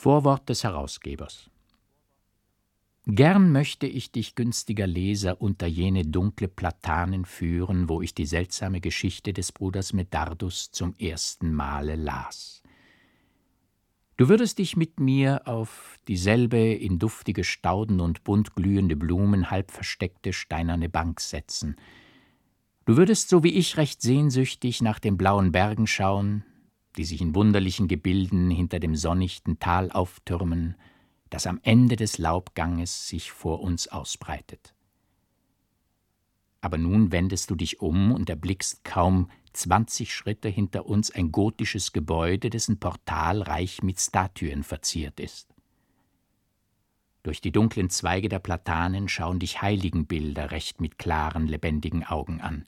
Vorwort des Herausgebers Gern möchte ich dich, günstiger Leser, unter jene dunkle Platanen führen, wo ich die seltsame Geschichte des Bruders Medardus zum ersten Male las. Du würdest dich mit mir auf dieselbe in duftige Stauden und bunt glühende Blumen halb versteckte steinerne Bank setzen. Du würdest so wie ich recht sehnsüchtig nach den blauen Bergen schauen, die sich in wunderlichen Gebilden hinter dem sonnichten Tal auftürmen, das am Ende des Laubganges sich vor uns ausbreitet. Aber nun wendest du dich um und erblickst kaum zwanzig Schritte hinter uns ein gotisches Gebäude, dessen Portal reich mit Statuen verziert ist. Durch die dunklen Zweige der Platanen schauen dich Heiligenbilder recht mit klaren, lebendigen Augen an.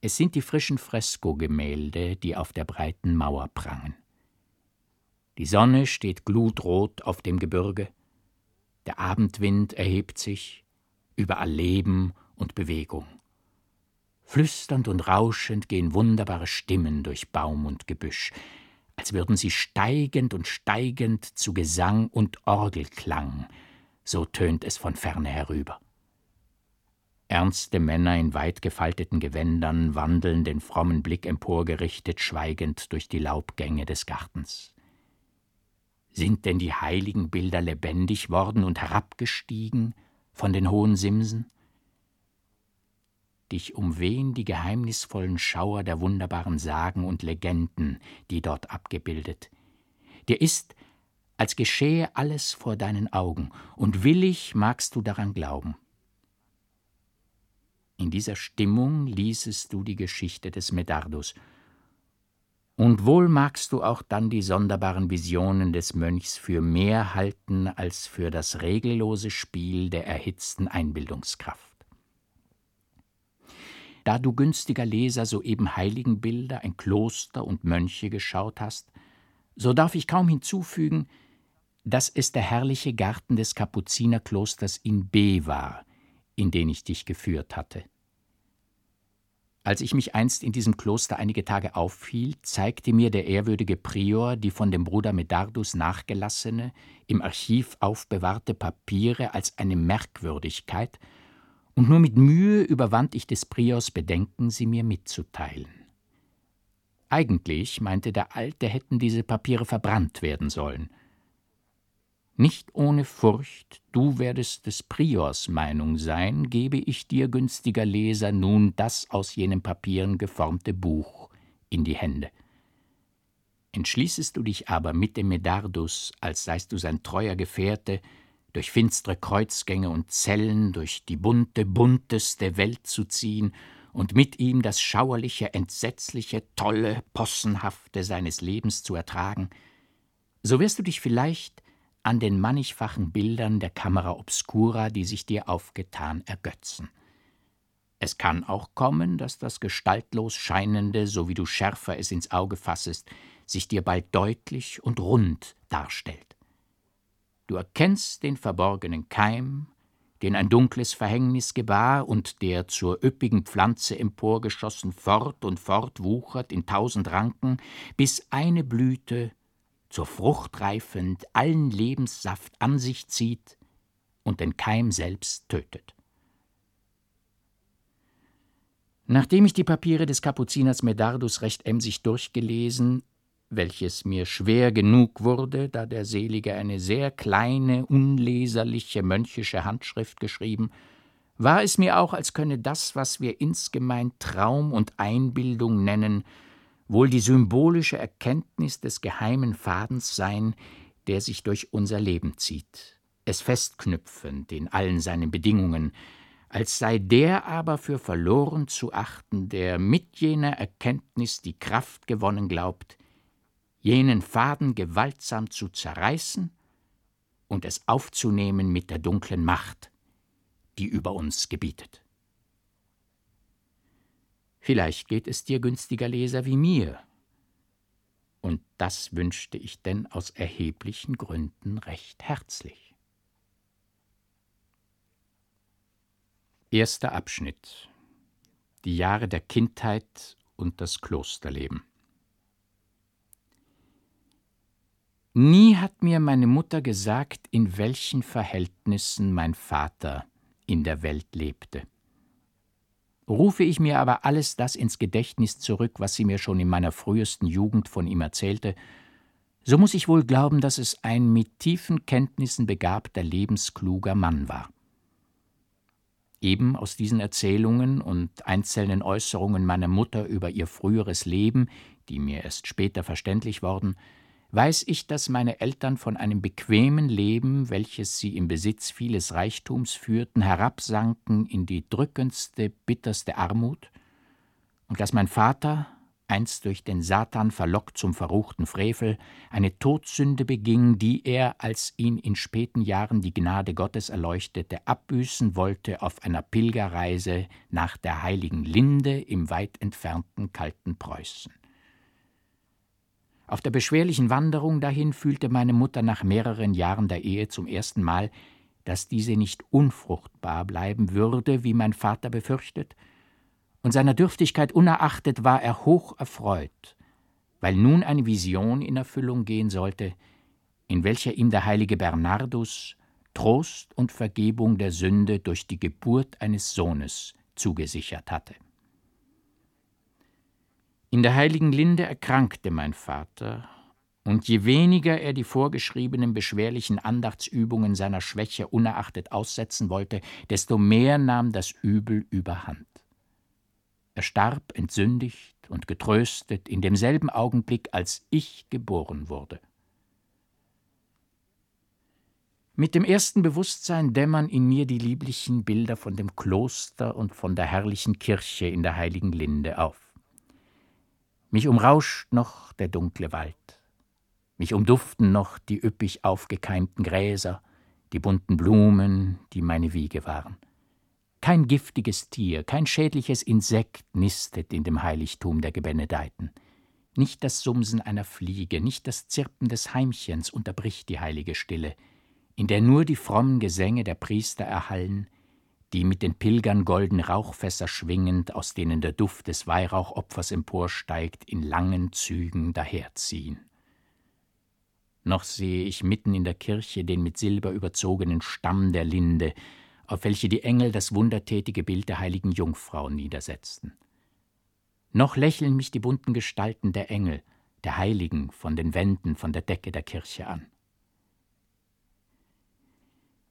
Es sind die frischen Freskogemälde, die auf der breiten Mauer prangen. Die Sonne steht glutrot auf dem Gebirge, der Abendwind erhebt sich, überall Leben und Bewegung. Flüsternd und rauschend gehen wunderbare Stimmen durch Baum und Gebüsch, als würden sie steigend und steigend zu Gesang und Orgelklang, so tönt es von ferne herüber. Ernste Männer in weit gefalteten Gewändern wandeln den frommen Blick emporgerichtet schweigend durch die Laubgänge des Gartens. Sind denn die heiligen Bilder lebendig worden und herabgestiegen von den hohen Simsen? Dich umwehen die geheimnisvollen Schauer der wunderbaren Sagen und Legenden, die dort abgebildet. Dir ist, als geschehe alles vor deinen Augen, und willig magst du daran glauben. In dieser Stimmung liesest du die Geschichte des Medardus, und wohl magst du auch dann die sonderbaren Visionen des Mönchs für mehr halten als für das regellose Spiel der erhitzten Einbildungskraft. Da du günstiger Leser soeben Heiligenbilder, ein Kloster und Mönche geschaut hast, so darf ich kaum hinzufügen, dass es der herrliche Garten des Kapuzinerklosters in B war, in den ich dich geführt hatte. Als ich mich einst in diesem Kloster einige Tage aufhielt, zeigte mir der ehrwürdige Prior die von dem Bruder Medardus nachgelassene, im Archiv aufbewahrte Papiere als eine Merkwürdigkeit, und nur mit Mühe überwand ich des Priors Bedenken, sie mir mitzuteilen. Eigentlich, meinte der Alte, hätten diese Papiere verbrannt werden sollen, nicht ohne Furcht, du werdest des Priors Meinung sein, gebe ich dir, günstiger Leser, nun das aus jenen Papieren geformte Buch in die Hände. Entschließest du dich aber mit dem Medardus, als seist du sein treuer Gefährte, durch finstere Kreuzgänge und Zellen, durch die bunte, bunteste Welt zu ziehen und mit ihm das schauerliche, entsetzliche, tolle, possenhafte seines Lebens zu ertragen, so wirst du dich vielleicht an den mannigfachen Bildern der Kamera obscura, die sich dir aufgetan, ergötzen. Es kann auch kommen, dass das gestaltlos Scheinende, so wie du schärfer es ins Auge fassest, sich dir bald deutlich und rund darstellt. Du erkennst den verborgenen Keim, den ein dunkles Verhängnis gebar und der zur üppigen Pflanze emporgeschossen fort und fort wuchert in tausend Ranken, bis eine Blüte zur Frucht reifend allen Lebenssaft an sich zieht und den Keim selbst tötet. Nachdem ich die Papiere des Kapuziners Medardus recht emsig durchgelesen, welches mir schwer genug wurde, da der Selige eine sehr kleine, unleserliche mönchische Handschrift geschrieben, war es mir auch, als könne das, was wir insgemein Traum und Einbildung nennen, wohl die symbolische Erkenntnis des geheimen Fadens sein, der sich durch unser Leben zieht, es festknüpfend in allen seinen Bedingungen, als sei der aber für verloren zu achten, der mit jener Erkenntnis die Kraft gewonnen glaubt, jenen Faden gewaltsam zu zerreißen und es aufzunehmen mit der dunklen Macht, die über uns gebietet. Vielleicht geht es dir, günstiger Leser, wie mir. Und das wünschte ich denn aus erheblichen Gründen recht herzlich. Erster Abschnitt Die Jahre der Kindheit und das Klosterleben Nie hat mir meine Mutter gesagt, in welchen Verhältnissen mein Vater in der Welt lebte. Rufe ich mir aber alles das ins Gedächtnis zurück, was sie mir schon in meiner frühesten Jugend von ihm erzählte, so muss ich wohl glauben, dass es ein mit tiefen Kenntnissen begabter, lebenskluger Mann war. Eben aus diesen Erzählungen und einzelnen Äußerungen meiner Mutter über ihr früheres Leben, die mir erst später verständlich worden, weiß ich, dass meine Eltern von einem bequemen Leben, welches sie im Besitz vieles Reichtums führten, herabsanken in die drückendste, bitterste Armut, und dass mein Vater, einst durch den Satan verlockt zum verruchten Frevel, eine Todsünde beging, die er, als ihn in späten Jahren die Gnade Gottes erleuchtete, abbüßen wollte auf einer Pilgerreise nach der heiligen Linde im weit entfernten kalten Preußen. Auf der beschwerlichen Wanderung dahin fühlte meine Mutter nach mehreren Jahren der Ehe zum ersten Mal, dass diese nicht unfruchtbar bleiben würde, wie mein Vater befürchtet, und seiner Dürftigkeit unerachtet war er hoch erfreut, weil nun eine Vision in Erfüllung gehen sollte, in welcher ihm der heilige Bernardus Trost und Vergebung der Sünde durch die Geburt eines Sohnes zugesichert hatte. In der heiligen Linde erkrankte mein Vater, und je weniger er die vorgeschriebenen beschwerlichen Andachtsübungen seiner Schwäche unerachtet aussetzen wollte, desto mehr nahm das Übel überhand. Er starb entsündigt und getröstet in demselben Augenblick, als ich geboren wurde. Mit dem ersten Bewusstsein dämmern in mir die lieblichen Bilder von dem Kloster und von der herrlichen Kirche in der heiligen Linde auf. Mich umrauscht noch der dunkle Wald. Mich umduften noch die üppig aufgekeimten Gräser, die bunten Blumen, die meine Wiege waren. Kein giftiges Tier, kein schädliches Insekt nistet in dem Heiligtum der Gebenedeiten. Nicht das Sumsen einer Fliege, nicht das Zirpen des Heimchens unterbricht die heilige Stille, in der nur die frommen Gesänge der Priester erhallen, die mit den Pilgern golden Rauchfässer schwingend, aus denen der Duft des Weihrauchopfers emporsteigt, in langen Zügen daherziehen. Noch sehe ich mitten in der Kirche den mit Silber überzogenen Stamm der Linde, auf welche die Engel das wundertätige Bild der heiligen Jungfrau niedersetzten. Noch lächeln mich die bunten Gestalten der Engel, der Heiligen von den Wänden, von der Decke der Kirche an.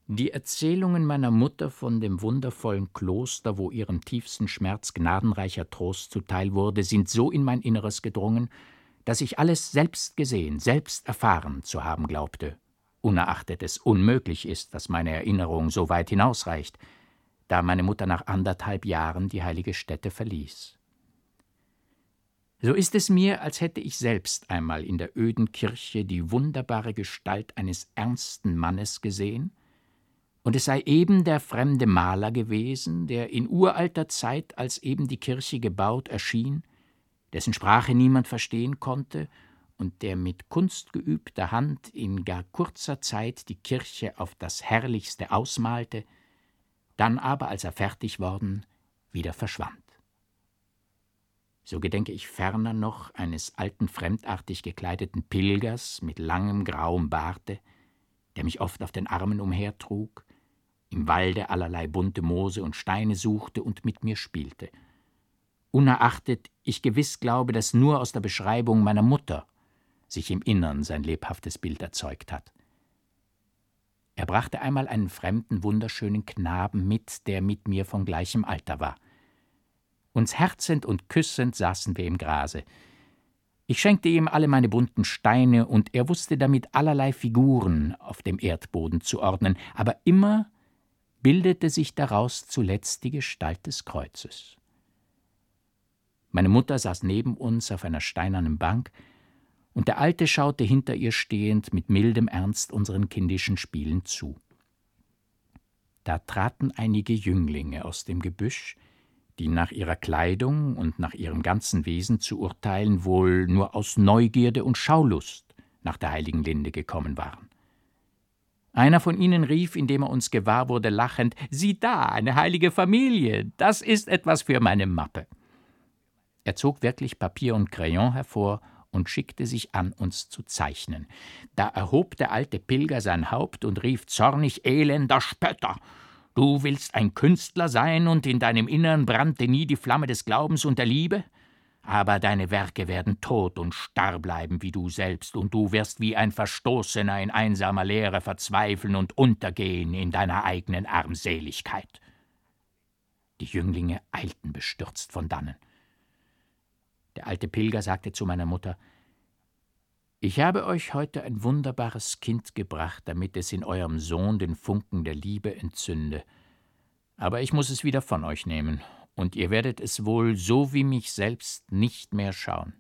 Die Erzählungen meiner Mutter von dem wundervollen Kloster, wo ihrem tiefsten Schmerz gnadenreicher Trost zuteil wurde, sind so in mein Inneres gedrungen, dass ich alles selbst gesehen, selbst erfahren zu haben glaubte, unerachtet es unmöglich ist, dass meine Erinnerung so weit hinausreicht, da meine Mutter nach anderthalb Jahren die heilige Stätte verließ. So ist es mir, als hätte ich selbst einmal in der öden Kirche die wunderbare Gestalt eines ernsten Mannes gesehen, und es sei eben der fremde Maler gewesen, der in uralter Zeit, als eben die Kirche gebaut erschien, dessen Sprache niemand verstehen konnte und der mit kunstgeübter Hand in gar kurzer Zeit die Kirche auf das Herrlichste ausmalte, dann aber, als er fertig worden, wieder verschwand. So gedenke ich ferner noch eines alten fremdartig gekleideten Pilgers mit langem grauem Barte, der mich oft auf den Armen umhertrug, im Walde allerlei bunte Moose und Steine suchte und mit mir spielte. Unerachtet ich gewiss glaube, dass nur aus der Beschreibung meiner Mutter sich im Innern sein lebhaftes Bild erzeugt hat. Er brachte einmal einen fremden, wunderschönen Knaben mit, der mit mir von gleichem Alter war. Uns herzend und küssend saßen wir im Grase. Ich schenkte ihm alle meine bunten Steine, und er wusste damit allerlei Figuren auf dem Erdboden zu ordnen, aber immer bildete sich daraus zuletzt die Gestalt des Kreuzes. Meine Mutter saß neben uns auf einer steinernen Bank, und der Alte schaute hinter ihr stehend mit mildem Ernst unseren kindischen Spielen zu. Da traten einige Jünglinge aus dem Gebüsch, die nach ihrer Kleidung und nach ihrem ganzen Wesen zu urteilen wohl nur aus Neugierde und Schaulust nach der heiligen Linde gekommen waren. Einer von ihnen rief, indem er uns gewahr wurde, lachend: Sieh da, eine heilige Familie, das ist etwas für meine Mappe. Er zog wirklich Papier und Crayon hervor und schickte sich an, uns zu zeichnen. Da erhob der alte Pilger sein Haupt und rief zornig Elender Spötter. Du willst ein Künstler sein, und in deinem Innern brannte nie die Flamme des Glaubens und der Liebe? Aber deine Werke werden tot und starr bleiben wie du selbst, und du wirst wie ein Verstoßener in einsamer Leere verzweifeln und untergehen in deiner eigenen Armseligkeit. Die Jünglinge eilten bestürzt von dannen. Der alte Pilger sagte zu meiner Mutter Ich habe euch heute ein wunderbares Kind gebracht, damit es in eurem Sohn den Funken der Liebe entzünde. Aber ich muss es wieder von euch nehmen, und ihr werdet es wohl so wie mich selbst nicht mehr schauen.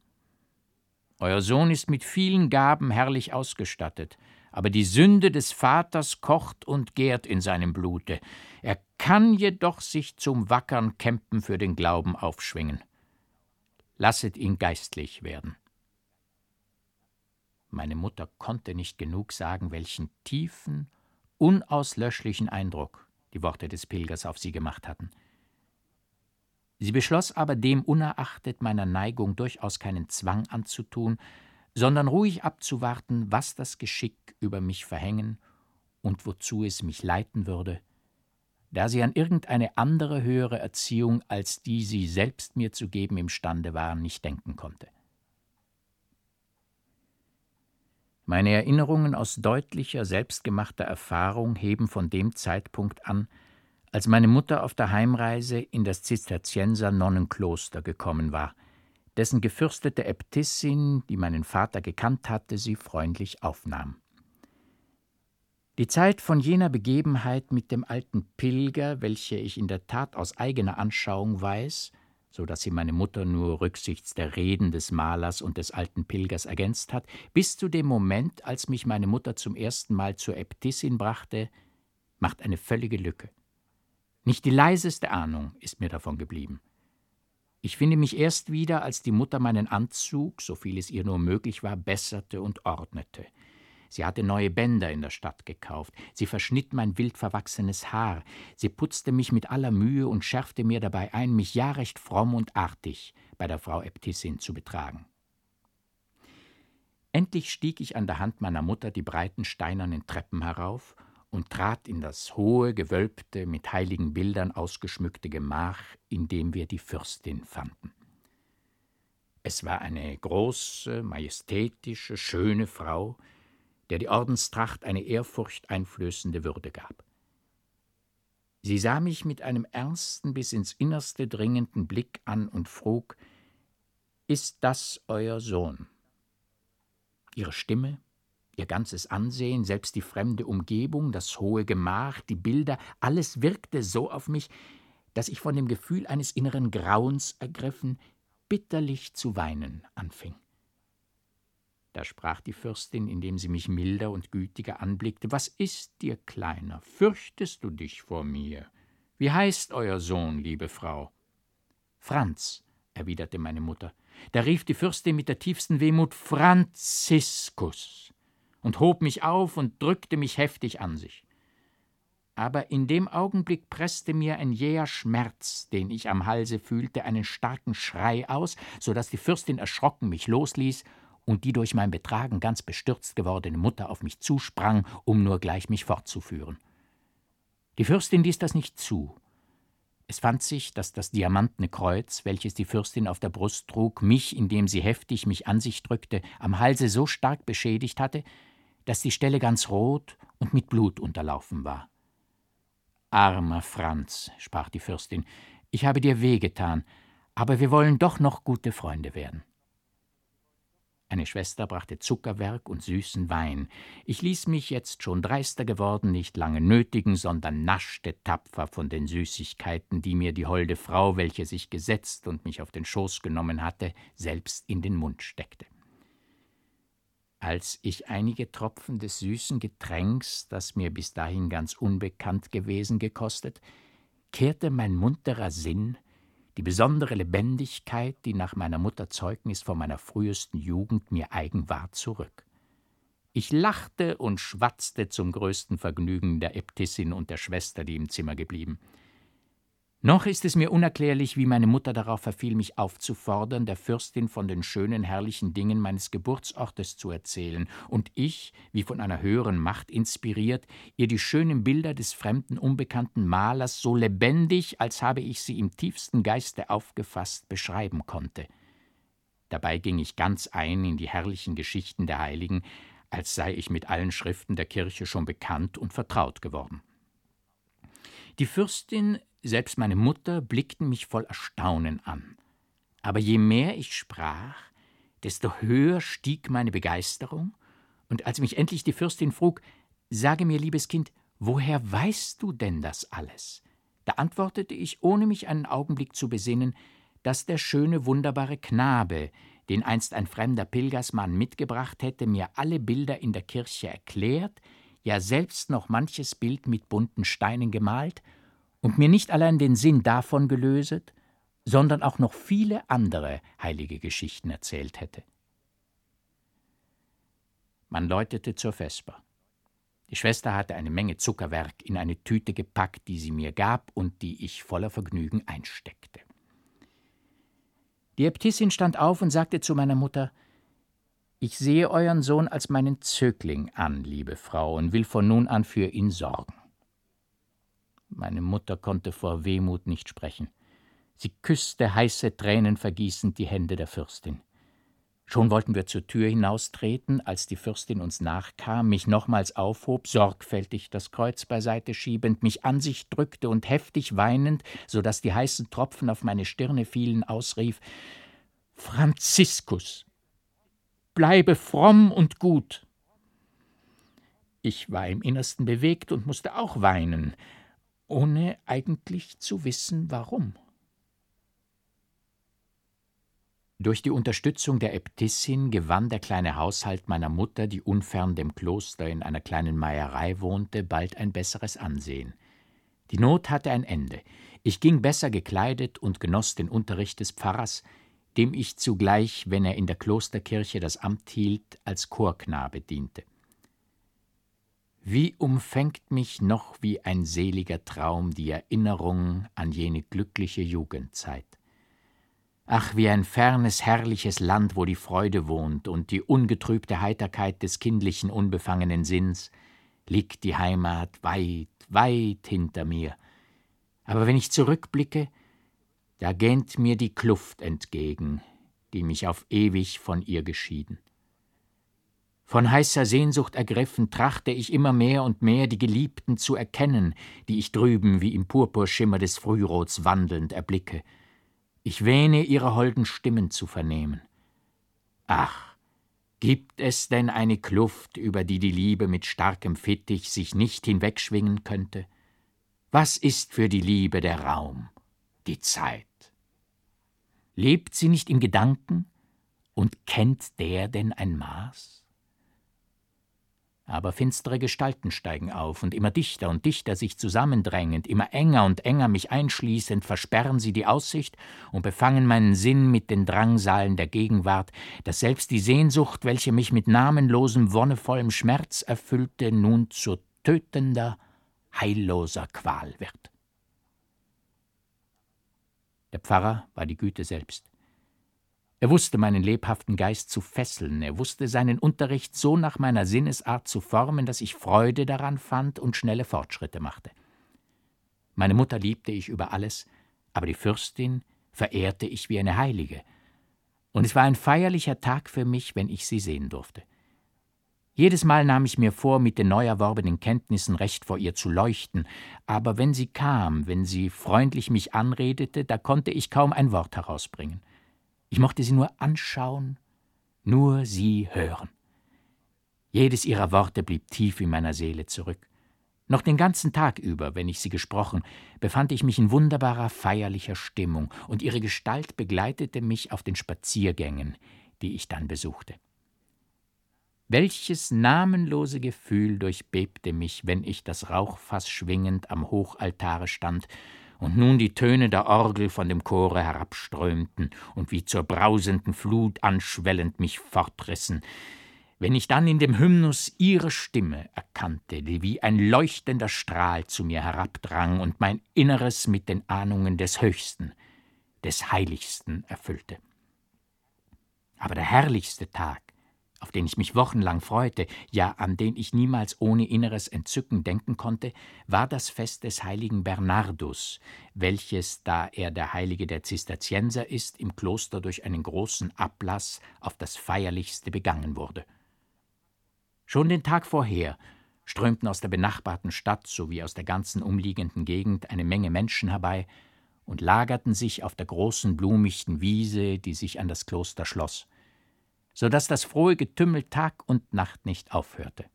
Euer Sohn ist mit vielen Gaben herrlich ausgestattet, aber die Sünde des Vaters kocht und gärt in seinem Blute. Er kann jedoch sich zum wackern Kämpfen für den Glauben aufschwingen. Lasset ihn geistlich werden. Meine Mutter konnte nicht genug sagen, welchen tiefen, unauslöschlichen Eindruck die Worte des Pilgers auf sie gemacht hatten. Sie beschloss aber dem unerachtet meiner Neigung durchaus keinen Zwang anzutun, sondern ruhig abzuwarten, was das Geschick über mich verhängen und wozu es mich leiten würde, da sie an irgendeine andere höhere Erziehung, als die sie selbst mir zu geben imstande war, nicht denken konnte. Meine Erinnerungen aus deutlicher, selbstgemachter Erfahrung heben von dem Zeitpunkt an, als meine Mutter auf der Heimreise in das Zisterzienser Nonnenkloster gekommen war, dessen gefürstete Äbtissin, die meinen Vater gekannt hatte, sie freundlich aufnahm. Die Zeit von jener Begebenheit mit dem alten Pilger, welche ich in der Tat aus eigener Anschauung weiß, so dass sie meine Mutter nur rücksichts der Reden des Malers und des alten Pilgers ergänzt hat, bis zu dem Moment, als mich meine Mutter zum ersten Mal zur Äbtissin brachte, macht eine völlige Lücke. Nicht die leiseste Ahnung ist mir davon geblieben. Ich finde mich erst wieder, als die Mutter meinen Anzug, so viel es ihr nur möglich war, besserte und ordnete. Sie hatte neue Bänder in der Stadt gekauft, sie verschnitt mein wild verwachsenes Haar, sie putzte mich mit aller Mühe und schärfte mir dabei ein, mich ja recht fromm und artig bei der Frau Äbtissin zu betragen. Endlich stieg ich an der Hand meiner Mutter die breiten steinernen Treppen herauf und trat in das hohe, gewölbte, mit heiligen Bildern ausgeschmückte Gemach, in dem wir die Fürstin fanden. Es war eine große, majestätische, schöne Frau, der die Ordenstracht eine ehrfurchteinflößende Würde gab. Sie sah mich mit einem ernsten, bis ins Innerste dringenden Blick an und frug: Ist das euer Sohn? Ihre Stimme, Ihr ganzes Ansehen, selbst die fremde Umgebung, das hohe Gemach, die Bilder, alles wirkte so auf mich, dass ich von dem Gefühl eines inneren Grauens ergriffen, bitterlich zu weinen anfing. Da sprach die Fürstin, indem sie mich milder und gütiger anblickte Was ist dir, Kleiner? Fürchtest du dich vor mir? Wie heißt euer Sohn, liebe Frau? Franz, erwiderte meine Mutter. Da rief die Fürstin mit der tiefsten Wehmut Franziskus und hob mich auf und drückte mich heftig an sich. Aber in dem Augenblick presste mir ein jäher Schmerz, den ich am Halse fühlte, einen starken Schrei aus, so dass die Fürstin erschrocken mich losließ und die durch mein Betragen ganz bestürzt gewordene Mutter auf mich zusprang, um nur gleich mich fortzuführen. Die Fürstin ließ das nicht zu. Es fand sich, dass das diamantene Kreuz, welches die Fürstin auf der Brust trug, mich, indem sie heftig mich an sich drückte, am Halse so stark beschädigt hatte, dass die Stelle ganz rot und mit Blut unterlaufen war. Armer Franz, sprach die Fürstin, ich habe dir wehgetan, aber wir wollen doch noch gute Freunde werden. Eine Schwester brachte Zuckerwerk und süßen Wein. Ich ließ mich jetzt schon dreister geworden nicht lange nötigen, sondern naschte tapfer von den Süßigkeiten, die mir die holde Frau, welche sich gesetzt und mich auf den Schoß genommen hatte, selbst in den Mund steckte. Als ich einige Tropfen des süßen Getränks, das mir bis dahin ganz unbekannt gewesen, gekostet, kehrte mein munterer Sinn, die besondere Lebendigkeit, die nach meiner Mutter Zeugnis von meiner frühesten Jugend mir eigen war, zurück. Ich lachte und schwatzte zum größten Vergnügen der Äbtissin und der Schwester, die im Zimmer geblieben. Noch ist es mir unerklärlich, wie meine Mutter darauf verfiel, mich aufzufordern, der Fürstin von den schönen, herrlichen Dingen meines Geburtsortes zu erzählen, und ich, wie von einer höheren Macht inspiriert, ihr die schönen Bilder des fremden, unbekannten Malers so lebendig, als habe ich sie im tiefsten Geiste aufgefasst, beschreiben konnte. Dabei ging ich ganz ein in die herrlichen Geschichten der Heiligen, als sei ich mit allen Schriften der Kirche schon bekannt und vertraut geworden. Die Fürstin selbst meine Mutter blickten mich voll Erstaunen an. Aber je mehr ich sprach, desto höher stieg meine Begeisterung, und als mich endlich die Fürstin frug, Sage mir, liebes Kind, woher weißt du denn das alles? Da antwortete ich, ohne mich einen Augenblick zu besinnen, dass der schöne, wunderbare Knabe, den einst ein fremder Pilgersmann mitgebracht hätte, mir alle Bilder in der Kirche erklärt, ja selbst noch manches Bild mit bunten Steinen gemalt und mir nicht allein den Sinn davon gelöset, sondern auch noch viele andere heilige Geschichten erzählt hätte. Man läutete zur Vesper. Die Schwester hatte eine Menge Zuckerwerk in eine Tüte gepackt, die sie mir gab und die ich voller Vergnügen einsteckte. Die Äbtissin stand auf und sagte zu meiner Mutter Ich sehe euren Sohn als meinen Zögling an, liebe Frau, und will von nun an für ihn sorgen. Meine Mutter konnte vor Wehmut nicht sprechen. Sie küsste heiße Tränen vergießend die Hände der Fürstin. Schon wollten wir zur Tür hinaustreten, als die Fürstin uns nachkam, mich nochmals aufhob, sorgfältig das Kreuz beiseite schiebend, mich an sich drückte und heftig weinend, so dass die heißen Tropfen auf meine Stirne fielen, ausrief Franziskus, bleibe fromm und gut. Ich war im Innersten bewegt und musste auch weinen, ohne eigentlich zu wissen, warum. Durch die Unterstützung der Äbtissin gewann der kleine Haushalt meiner Mutter, die unfern dem Kloster in einer kleinen Meierei wohnte, bald ein besseres Ansehen. Die Not hatte ein Ende. Ich ging besser gekleidet und genoss den Unterricht des Pfarrers, dem ich zugleich, wenn er in der Klosterkirche das Amt hielt, als Chorknabe diente. Wie umfängt mich noch wie ein seliger Traum die Erinnerung an jene glückliche Jugendzeit. Ach, wie ein fernes, herrliches Land, wo die Freude wohnt und die ungetrübte Heiterkeit des kindlichen, unbefangenen Sinns, liegt die Heimat weit, weit hinter mir. Aber wenn ich zurückblicke, da gähnt mir die Kluft entgegen, die mich auf ewig von ihr geschieden. Von heißer Sehnsucht ergriffen, trachte ich immer mehr und mehr die Geliebten zu erkennen, die ich drüben wie im Purpurschimmer des Frührots wandelnd erblicke. Ich wähne ihre holden Stimmen zu vernehmen. Ach, gibt es denn eine Kluft, über die die Liebe mit starkem Fittich sich nicht hinwegschwingen könnte? Was ist für die Liebe der Raum, die Zeit? Lebt sie nicht im Gedanken und kennt der denn ein Maß? Aber finstere Gestalten steigen auf, und immer dichter und dichter sich zusammendrängend, immer enger und enger mich einschließend, versperren sie die Aussicht und befangen meinen Sinn mit den Drangsalen der Gegenwart, dass selbst die Sehnsucht, welche mich mit namenlosem, wonnevollem Schmerz erfüllte, nun zu tötender, heilloser Qual wird. Der Pfarrer war die Güte selbst. Er wusste meinen lebhaften Geist zu fesseln, er wusste seinen Unterricht so nach meiner Sinnesart zu formen, dass ich Freude daran fand und schnelle Fortschritte machte. Meine Mutter liebte ich über alles, aber die Fürstin verehrte ich wie eine Heilige, und es war ein feierlicher Tag für mich, wenn ich sie sehen durfte. Jedes Mal nahm ich mir vor, mit den neu erworbenen Kenntnissen recht vor ihr zu leuchten, aber wenn sie kam, wenn sie freundlich mich anredete, da konnte ich kaum ein Wort herausbringen. Ich mochte sie nur anschauen, nur sie hören. Jedes ihrer Worte blieb tief in meiner Seele zurück. Noch den ganzen Tag über, wenn ich sie gesprochen, befand ich mich in wunderbarer feierlicher Stimmung, und ihre Gestalt begleitete mich auf den Spaziergängen, die ich dann besuchte. Welches namenlose Gefühl durchbebte mich, wenn ich das Rauchfass schwingend am Hochaltare stand und nun die Töne der Orgel von dem Chore herabströmten und wie zur brausenden Flut anschwellend mich fortrissen, Wenn ich dann in dem Hymnus ihre Stimme erkannte, die wie ein leuchtender Strahl zu mir herabdrang und mein Inneres mit den Ahnungen des Höchsten, des Heiligsten erfüllte. Aber der herrlichste Tag, auf den ich mich wochenlang freute, ja an den ich niemals ohne inneres Entzücken denken konnte, war das Fest des heiligen Bernardus, welches, da er der Heilige der Zisterzienser ist, im Kloster durch einen großen Ablass auf das feierlichste begangen wurde. Schon den Tag vorher strömten aus der benachbarten Stadt sowie aus der ganzen umliegenden Gegend eine Menge Menschen herbei und lagerten sich auf der großen blumichten Wiese, die sich an das Kloster schloss, so dass das frohe Getümmel Tag und Nacht nicht aufhörte.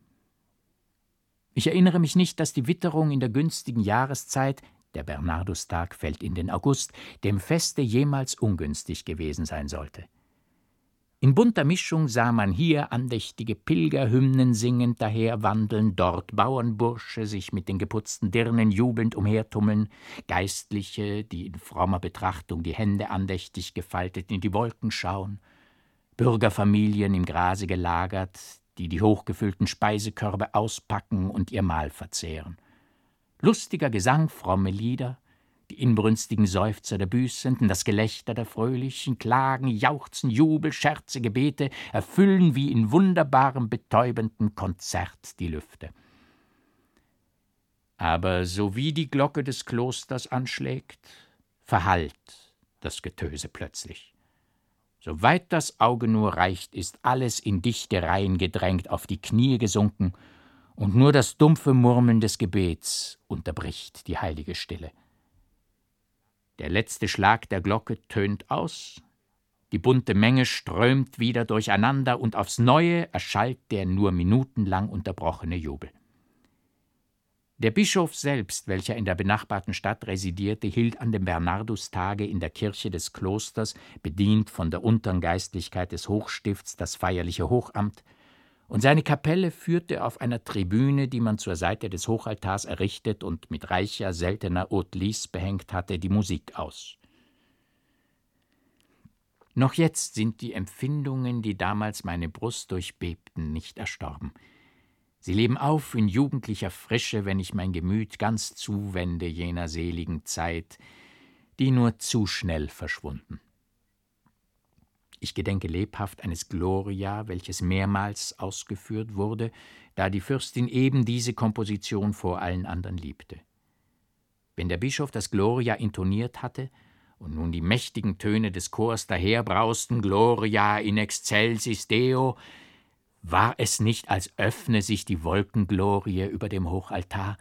Ich erinnere mich nicht, dass die Witterung in der günstigen Jahreszeit, der Bernardustag fällt in den August, dem Feste jemals ungünstig gewesen sein sollte. In bunter Mischung sah man hier andächtige Pilgerhymnen singend daherwandeln, dort Bauernbursche sich mit den geputzten Dirnen jubelnd umhertummeln, Geistliche, die in frommer Betrachtung die Hände andächtig gefaltet in die Wolken schauen, Bürgerfamilien im Grase gelagert, die die hochgefüllten Speisekörbe auspacken und ihr Mahl verzehren. Lustiger Gesang, fromme Lieder, die inbrünstigen Seufzer der Büßenden, das Gelächter der Fröhlichen, Klagen, Jauchzen, Jubel, Scherze, Gebete erfüllen wie in wunderbarem, betäubendem Konzert die Lüfte. Aber sowie die Glocke des Klosters anschlägt, verhallt das Getöse plötzlich. Soweit das Auge nur reicht, ist alles in dichte Reihen gedrängt, auf die Knie gesunken, und nur das dumpfe Murmeln des Gebets unterbricht die heilige Stille. Der letzte Schlag der Glocke tönt aus, die bunte Menge strömt wieder durcheinander und aufs Neue erschallt der nur minutenlang unterbrochene Jubel. Der Bischof selbst, welcher in der benachbarten Stadt residierte, hielt an dem Bernardustage in der Kirche des Klosters, bedient von der untern Geistlichkeit des Hochstifts, das feierliche Hochamt, und seine Kapelle führte auf einer Tribüne, die man zur Seite des Hochaltars errichtet und mit reicher, seltener Haute Lys behängt hatte, die Musik aus. Noch jetzt sind die Empfindungen, die damals meine Brust durchbebten, nicht erstorben. Sie leben auf in jugendlicher Frische, wenn ich mein Gemüt ganz zuwende jener seligen Zeit, die nur zu schnell verschwunden. Ich gedenke lebhaft eines Gloria, welches mehrmals ausgeführt wurde, da die Fürstin eben diese Komposition vor allen anderen liebte. Wenn der Bischof das Gloria intoniert hatte und nun die mächtigen Töne des Chors daherbrausten, Gloria in excelsis Deo, war es nicht, als öffne sich die Wolkenglorie über dem Hochaltar,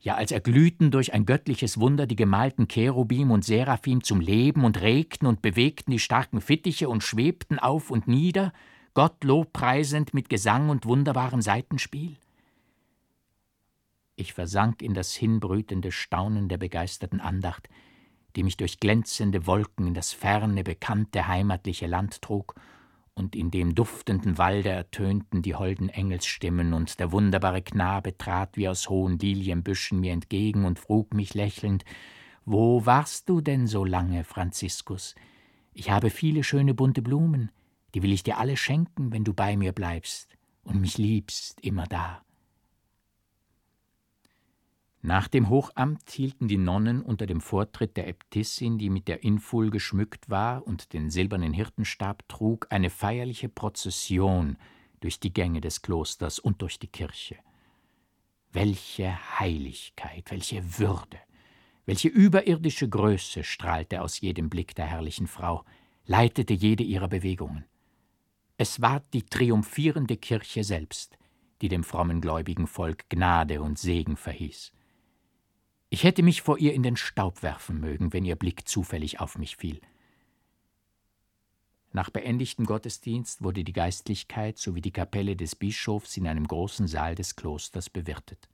ja als erglühten durch ein göttliches Wunder die gemalten Cherubim und Seraphim zum Leben und regten und bewegten die starken Fittiche und schwebten auf und nieder, Gott lobpreisend mit Gesang und wunderbarem Saitenspiel? Ich versank in das hinbrütende Staunen der begeisterten Andacht, die mich durch glänzende Wolken in das ferne, bekannte, heimatliche Land trug und in dem duftenden Walde ertönten die holden Engelsstimmen, und der wunderbare Knabe trat wie aus hohen Lilienbüschen mir entgegen und frug mich lächelnd Wo warst du denn so lange, Franziskus? Ich habe viele schöne bunte Blumen, die will ich dir alle schenken, wenn du bei mir bleibst und mich liebst immer da. Nach dem Hochamt hielten die Nonnen unter dem Vortritt der Äbtissin, die mit der Inful geschmückt war und den silbernen Hirtenstab trug, eine feierliche Prozession durch die Gänge des Klosters und durch die Kirche. Welche Heiligkeit, welche Würde, welche überirdische Größe strahlte aus jedem Blick der herrlichen Frau, leitete jede ihrer Bewegungen. Es war die triumphierende Kirche selbst, die dem frommen gläubigen Volk Gnade und Segen verhieß. Ich hätte mich vor ihr in den Staub werfen mögen, wenn ihr Blick zufällig auf mich fiel. Nach beendigtem Gottesdienst wurde die Geistlichkeit sowie die Kapelle des Bischofs in einem großen Saal des Klosters bewirtet.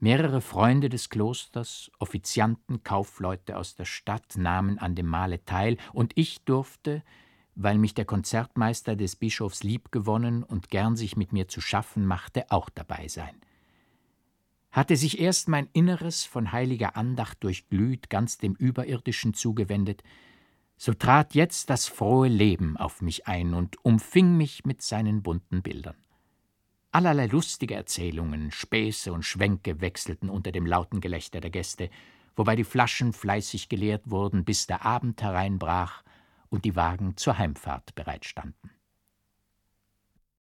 Mehrere Freunde des Klosters, Offizianten, Kaufleute aus der Stadt nahmen an dem Mahle teil, und ich durfte, weil mich der Konzertmeister des Bischofs liebgewonnen und gern sich mit mir zu schaffen machte, auch dabei sein hatte sich erst mein Inneres von heiliger Andacht durchglüht, ganz dem Überirdischen zugewendet, So trat jetzt das frohe Leben auf mich ein und umfing mich mit seinen bunten Bildern. Allerlei lustige Erzählungen, Späße und Schwänke wechselten unter dem lauten Gelächter der Gäste, wobei die Flaschen fleißig geleert wurden, bis der Abend hereinbrach und die Wagen zur Heimfahrt bereitstanden.